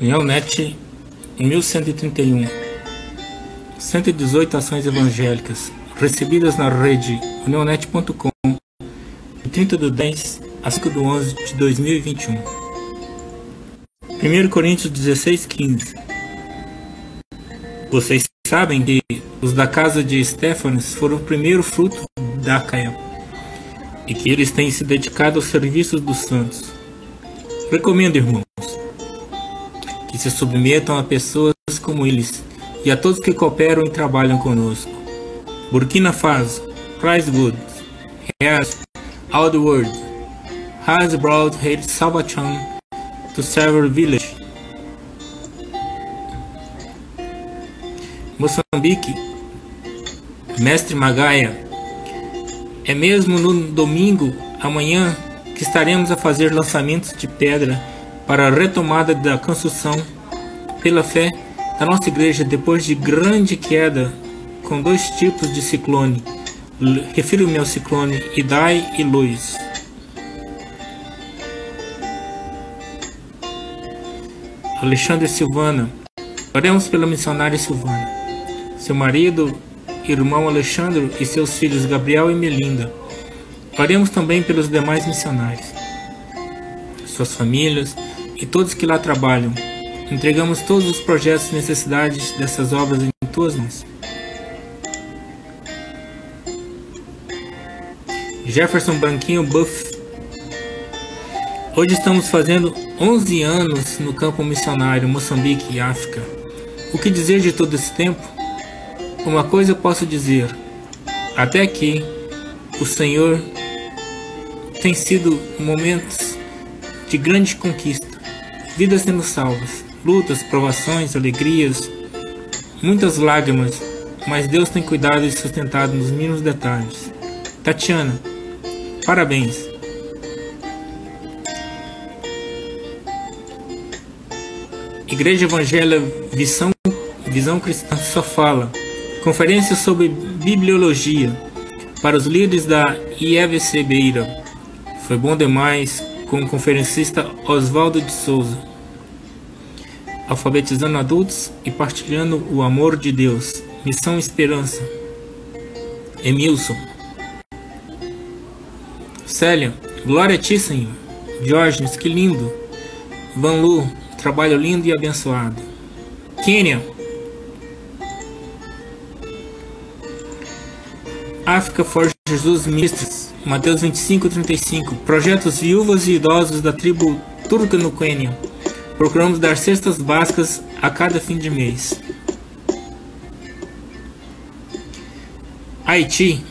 Neonet 1131 118 ações evangélicas recebidas na rede neonet.com de 30 de 10 a 5 de 11 de 2021 1 Coríntios 16, 15 Vocês sabem que os da casa de Stefanes foram o primeiro fruto da Caia e que eles têm se dedicado aos serviços dos santos. Recomendo, irmãos, que se submetam a pessoas como eles e a todos que cooperam e trabalham conosco. Burkina Faso, Good, has all the world, has brought his salvation to several villages. Moçambique, Mestre Magaia, é mesmo no domingo, amanhã, que estaremos a fazer lançamentos de pedra para a retomada da construção pela fé da nossa igreja depois de grande queda com dois tipos de ciclone. Refiro-me ao ciclone Idai e Luiz. Alexandre Silvana. Oremos pela missionária Silvana. Seu marido, irmão Alexandre e seus filhos Gabriel e Melinda. Oremos também pelos demais missionários, suas famílias e todos que lá trabalham. Entregamos todos os projetos e necessidades dessas obras em tuas mãos. Jefferson Branquinho Buff. Hoje estamos fazendo 11 anos no campo missionário Moçambique e África. O que dizer de todo esse tempo? Uma coisa eu posso dizer: até aqui, o Senhor tem sido momentos de grande conquista, vidas sendo salvas, lutas, provações, alegrias, muitas lágrimas, mas Deus tem cuidado e sustentado nos mínimos detalhes. Tatiana, parabéns. Igreja Evangelha Visão, Visão Cristã só fala. Conferência sobre Bibliologia para os líderes da IEVC Beira. Foi bom demais com o conferencista Oswaldo de Souza alfabetizando adultos e partilhando o amor de Deus. Missão Esperança. Emilson. Célia, glória a ti, Senhor. Diógenes, que lindo. Van Lu, trabalho lindo e abençoado. Kênia. África for Jesus Ministros, Mateus 25, 35. Projetos viúvas e idosos da tribo turca no Quênia. Procuramos dar cestas básicas a cada fim de mês. Haiti.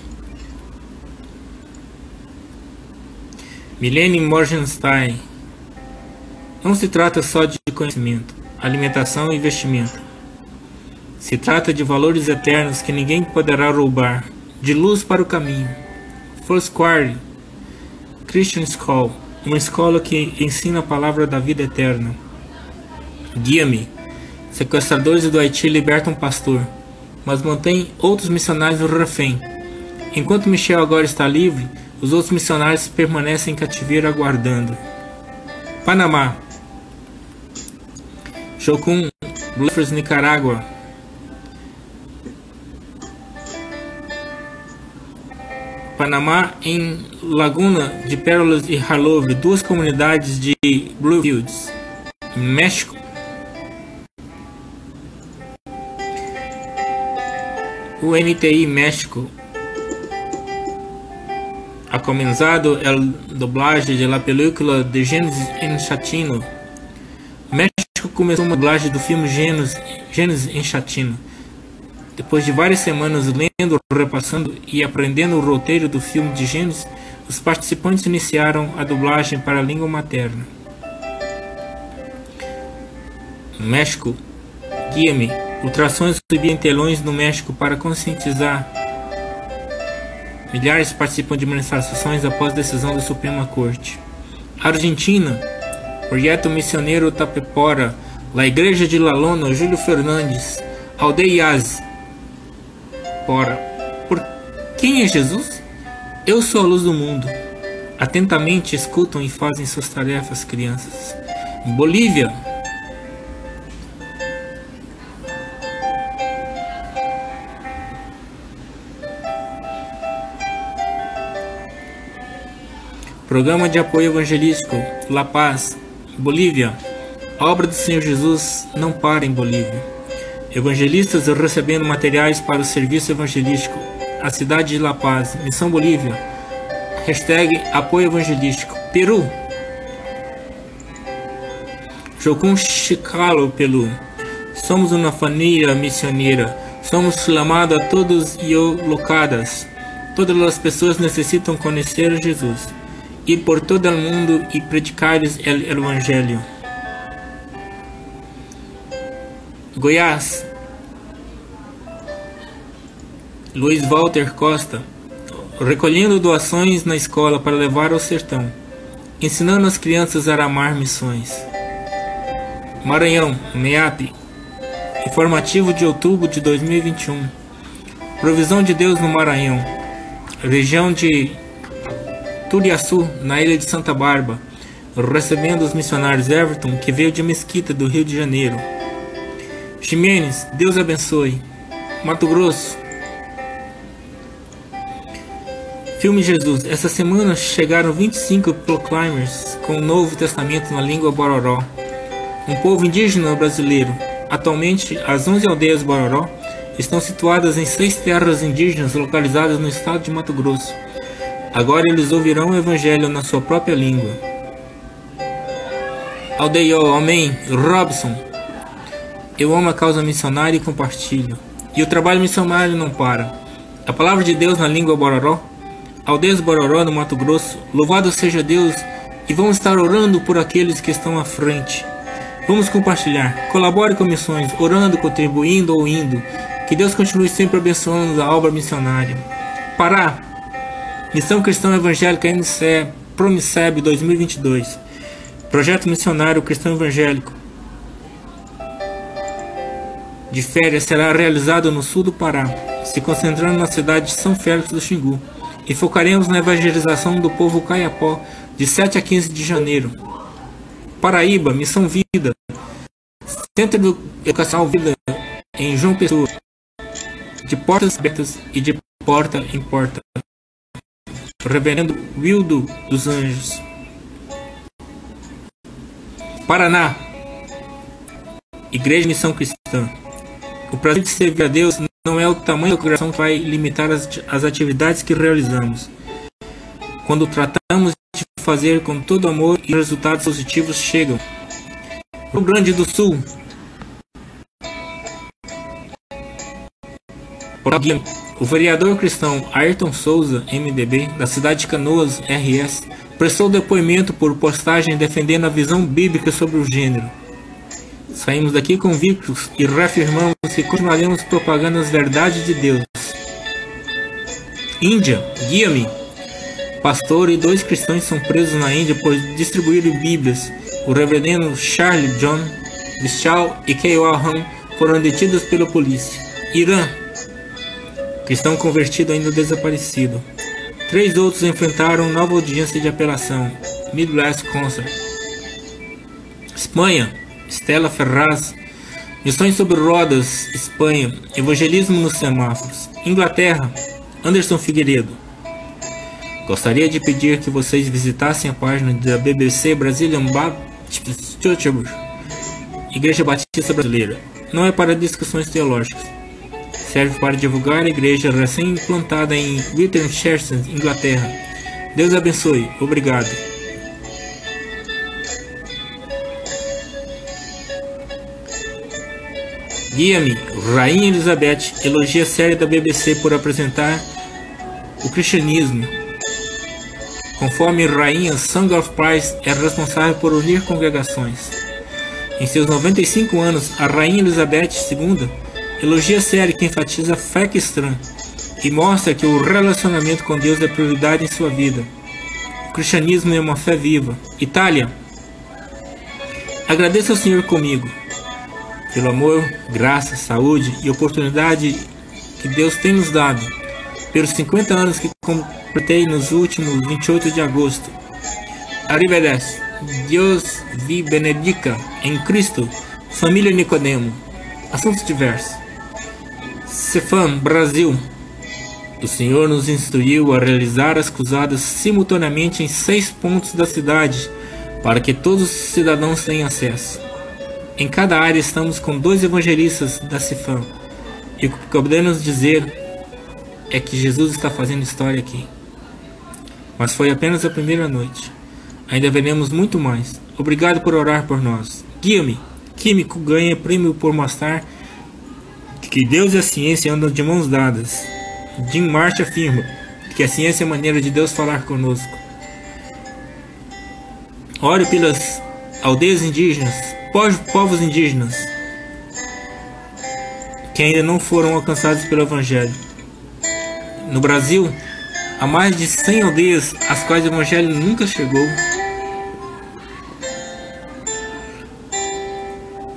Milene Morgenstein. Não se trata só de conhecimento, alimentação e investimento. Se trata de valores eternos que ninguém poderá roubar, de luz para o caminho. Foursquare Christian School, uma escola que ensina a palavra da vida eterna. Guia-me. Sequestradores do Haiti libertam um pastor, mas mantém outros missionários no refém. Enquanto Michel agora está livre, os outros missionários permanecem em cativeiro aguardando. Panamá. Jocum, Bluffers, Nicarágua. Panamá em Laguna de Pérolas e Harlove, duas comunidades de Bluefields. México, O NTI México ha comenzado el doblaje de la película de Gênesis en Chatino. México começou uma dublagem do filme Gênesis, Gênesis em Chatino. Depois de várias semanas lendo, repassando e aprendendo o roteiro do filme de Gênesis, os participantes iniciaram a dublagem para a língua materna. México, guia-me Ultrações subiam telões no México para conscientizar. Milhares participam de manifestações após decisão da Suprema Corte. Argentina. Projeto Missioneiro Tapepora. La Igreja de La Lona, Júlio Fernandes. Aldeias. Ora, por quem é Jesus? Eu sou a luz do mundo. Atentamente escutam e fazem suas tarefas, crianças. Bolívia, Programa de Apoio Evangelístico La Paz, Bolívia. A obra do Senhor Jesus não para em Bolívia. Evangelistas recebendo materiais para o serviço evangelístico. A cidade de La Paz, Missão Bolívia. Hashtag Apoio Evangelístico. Peru. Jocum Chicalo Pelu. Somos uma família missioneira. Somos chamados a todos e locadas. Todas as pessoas necessitam conhecer Jesus. Ir por todo o mundo e predicar o Evangelho. Goiás. Luiz Walter Costa. Recolhendo doações na escola para levar ao sertão. Ensinando as crianças a amar missões. Maranhão, MEAP. Informativo de outubro de 2021. Provisão de Deus no Maranhão. Região de Turiaçu, na ilha de Santa Bárbara. Recebendo os missionários Everton, que veio de Mesquita, do Rio de Janeiro. Ximenes, Deus abençoe. Mato Grosso. Filme Jesus. Essa semana chegaram 25 proclaimers com o Novo Testamento na língua Bororó. Um povo indígena brasileiro. Atualmente, as 11 aldeias Bororó estão situadas em seis terras indígenas localizadas no estado de Mato Grosso. Agora eles ouvirão o evangelho na sua própria língua. Aldeió, amém. Robson, eu amo a causa missionária e compartilho. E o trabalho missionário não para. A palavra de Deus na língua Bororó, aldeias Bororó no Mato Grosso, louvado seja Deus, e vamos estar orando por aqueles que estão à frente. Vamos compartilhar, colabore com missões, orando, contribuindo ou indo. Que Deus continue sempre abençoando a obra missionária. Pará, Missão Cristã Evangélica NCE Promisseb 2022. Projeto Missionário Cristão Evangélico de férias será realizado no sul do Pará, se concentrando na cidade de São Félix do Xingu, e focaremos na evangelização do povo caiapó de 7 a 15 de janeiro. Paraíba, Missão Vida, Centro Educacional Vida em João Pessoa, de portas abertas e de porta em porta. Reverendo Wildo dos Anjos. Paraná, Igreja Missão Cristã. O prazer de servir a Deus não é o tamanho da congregação que vai limitar as, as atividades que realizamos. Quando tratamos de fazer com todo amor e resultados positivos chegam. Rio Grande do Sul. O vereador cristão Ayrton Souza, MDB, da cidade de Canoas, RS, prestou depoimento por postagem defendendo a visão bíblica sobre o gênero. Saímos daqui convictos e reafirmamos que continuaremos propagando as verdades de Deus. Índia, guia-me. Pastor e dois cristãos são presos na Índia por distribuírem Bíblias. O reverendo Charlie John Vishal e K.O. Han foram detidos pela polícia. Irã, cristão convertido ainda desaparecido. Três outros enfrentaram nova audiência de apelação. Midwest Concert. Espanha, Stella Ferraz, Missões sobre Rodas, Espanha, Evangelismo nos Semáforos, Inglaterra, Anderson Figueiredo. Gostaria de pedir que vocês visitassem a página da BBC Brazilian Baptist Church, Igreja Batista Brasileira. Não é para discussões teológicas. Serve para divulgar a igreja recém-implantada em Winterchester, Inglaterra. Deus abençoe. Obrigado. Guia-me, Rainha Elizabeth elogia a série da BBC por apresentar o cristianismo. Conforme Rainha Song of Price é responsável por unir congregações. Em seus 95 anos, a Rainha Elizabeth II elogia a série que enfatiza a fé cristã e mostra que o relacionamento com Deus é prioridade em sua vida. O cristianismo é uma fé viva. Itália. Agradeça ao Senhor comigo pelo amor, graça, saúde e oportunidade que Deus tem nos dado, pelos 50 anos que completei nos últimos 28 de agosto. Arrivederci. Deus vi benedica em Cristo, família Nicodemo. Assuntos diversos. Cefam, Brasil. O Senhor nos instruiu a realizar as cruzadas simultaneamente em seis pontos da cidade, para que todos os cidadãos tenham acesso. Em cada área estamos com dois evangelistas da Cifam, e o que podemos dizer é que Jesus está fazendo história aqui. Mas foi apenas a primeira noite. Ainda veremos muito mais. Obrigado por orar por nós. Guia-me. Químico ganha prêmio por mostrar que Deus e a ciência andam de mãos dadas. Jim March afirma que a ciência é a maneira de Deus falar conosco. Ore pelas aldeias indígenas, povos indígenas, que ainda não foram alcançados pelo Evangelho. No Brasil, há mais de 100 aldeias às quais o Evangelho nunca chegou.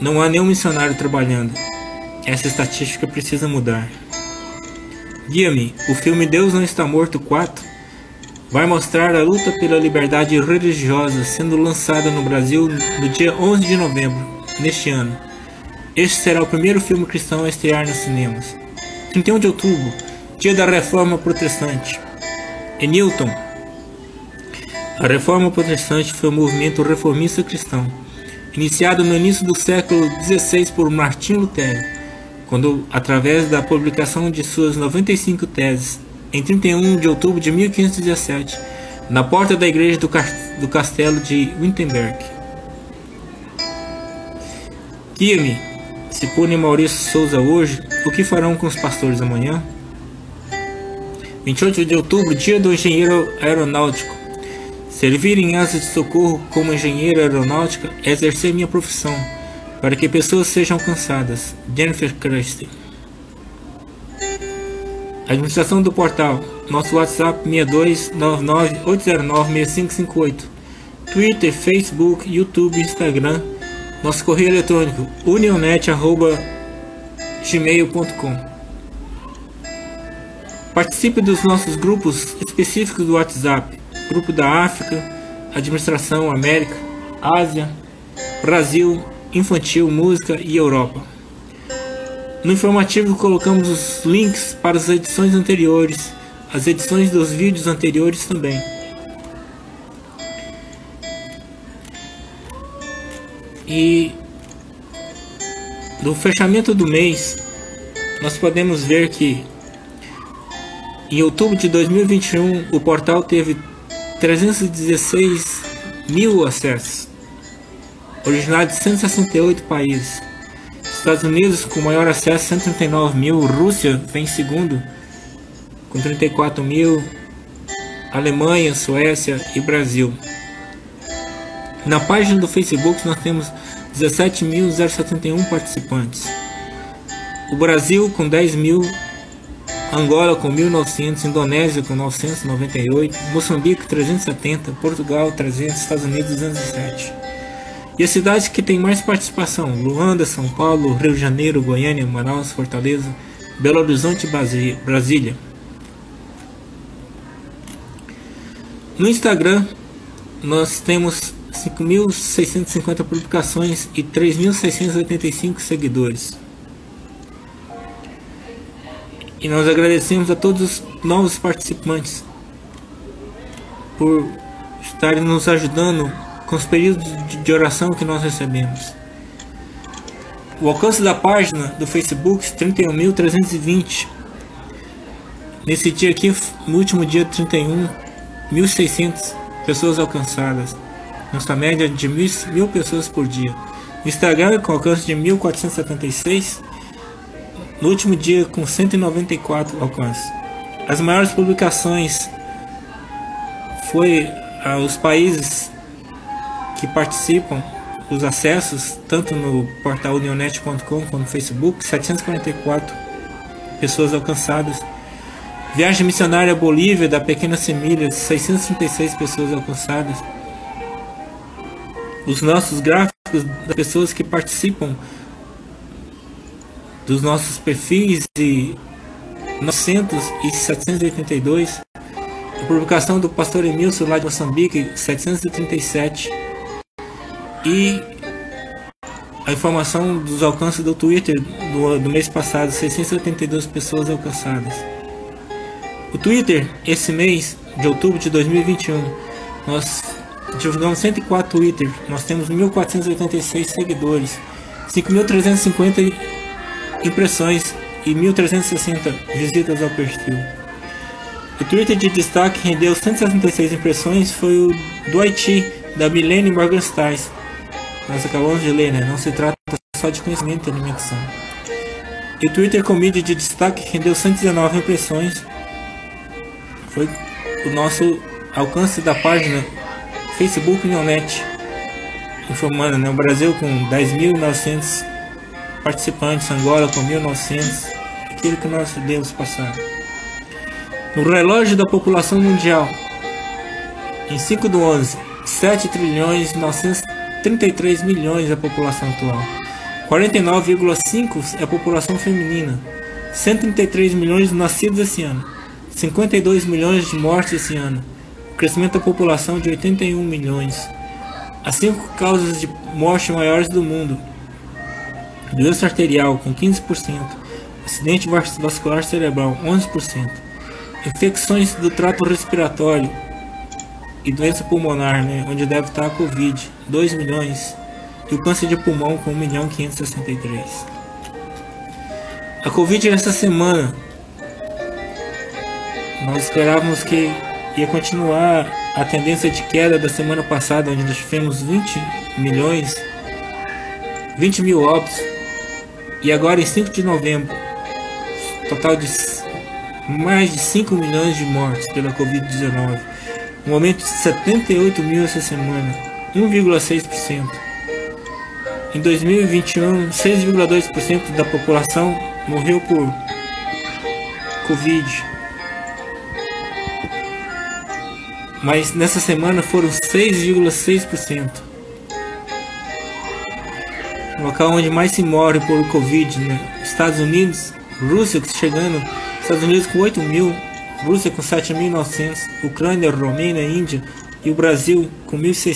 Não há nenhum missionário trabalhando. Essa estatística precisa mudar. Guia-me, o filme Deus Não Está Morto 4 vai mostrar a luta pela liberdade religiosa sendo lançada no Brasil no dia 11 de novembro, neste ano. Este será o primeiro filme cristão a estrear nos cinemas. 31 de outubro, dia da Reforma Protestante. Em Newton, a Reforma Protestante foi um movimento reformista cristão iniciado no início do século XVI por Martim Lutero, quando, através da publicação de suas 95 teses, em 31 de outubro de 1517, na porta da igreja do, castelo de Wittenberg. Guia-me, se pune Maurício Souza hoje, o que farão com os pastores amanhã? 28 de outubro, dia do engenheiro aeronáutico. Servir em asa de socorro como engenheiro aeronáutica é exercer minha profissão, para que pessoas sejam alcançadas. Jennifer Christie. Administração do portal. Nosso WhatsApp 6299-809-6558. Twitter, Facebook, YouTube, Instagram. Nosso correio eletrônico unionet.gmail.com Participe dos nossos grupos específicos do WhatsApp Grupo da África, Administração América, Ásia, Brasil, Infantil, Música e Europa. No informativo colocamos os links para as edições anteriores, as edições dos vídeos anteriores também. E no fechamento do mês, nós podemos ver que em outubro de 2021 o portal teve 316 mil acessos, originário de 168 países. Estados Unidos com maior acesso 139 mil, Rússia vem em segundo com 34 mil, Alemanha, Suécia e Brasil. Na página do Facebook nós temos 17.071 participantes. O Brasil com 10 mil. Angola com 1900, Indonésia com 998, Moçambique 370, Portugal 300, Estados Unidos 207. E as cidades que têm mais participação: Luanda, São Paulo, Rio de Janeiro, Goiânia, Manaus, Fortaleza, Belo Horizonte e Brasília. No Instagram, nós temos 5.650 publicações e 3.685 seguidores. E nós agradecemos a todos os novos participantes por estarem nos ajudando com os períodos de oração que nós recebemos. O alcance da página do Facebook 31.320. Nesse dia aqui, no último dia 31, 1.600 pessoas alcançadas. Nossa média de mil, pessoas por dia. Instagram com alcance de 1.476 no último dia com 194 alcances. As maiores publicações foi ah, os países que participam, os acessos, tanto no portal unionet.com como no Facebook, 744 pessoas alcançadas. Viagem missionária à Bolívia da Pequena Semilha, 636 pessoas alcançadas. Os nossos gráficos das pessoas que participam dos nossos perfis e 900 e 782, a publicação do pastor Emilson lá de Moçambique 737 e a informação dos alcances do Twitter do, do mês passado 682 pessoas alcançadas. O Twitter, esse mês de outubro de 2021, nós divulgamos 104 Twitter, nós temos 1.486 seguidores, 5.350 impressões e 1.360 visitas ao perfil. O Twitter de destaque rendeu 166 impressões foi o do Haiti, da Milene Morgenstein. Nós acabamos de ler, né? Não se trata só de conhecimento e alimentação. E o Twitter com mídia de destaque rendeu 119 impressões. Foi o nosso alcance da página Facebook Neonet, informando né, o Brasil com 10.900 participantes, Angola com 1.900, aquilo que nós devemos passar. No relógio da população mundial, em 5 do 11, 7 trilhões 933 milhões a população atual. 49,5 é a população feminina. 133 milhões nascidos esse ano. 52 milhões de mortes esse ano. O crescimento da população de 81 milhões. As cinco causas de morte maiores do mundo. Doença arterial com 15%. Acidente vascular cerebral 11%. Infecções do trato respiratório e doença pulmonar, né, onde deve estar a Covid, 2 milhões. E o câncer de pulmão com 1 milhão 563. A Covid essa semana nós esperávamos que ia continuar a tendência de queda da semana passada, onde nós tivemos 20 milhões, 20 mil óbitos, e agora em 5 de novembro, total de mais de 5 milhões de mortes pela Covid-19, um aumento de 78 mil essa semana, 1,6%. Em 2021, 6,2% da população morreu por Covid. mas nessa semana foram 6,6%. O local onde mais se morre por Covid, né? Estados Unidos, Rússia chegando, Estados Unidos com 8 mil, Rússia com 7.900, Ucrânia, Romênia, Índia e o Brasil com 1.600.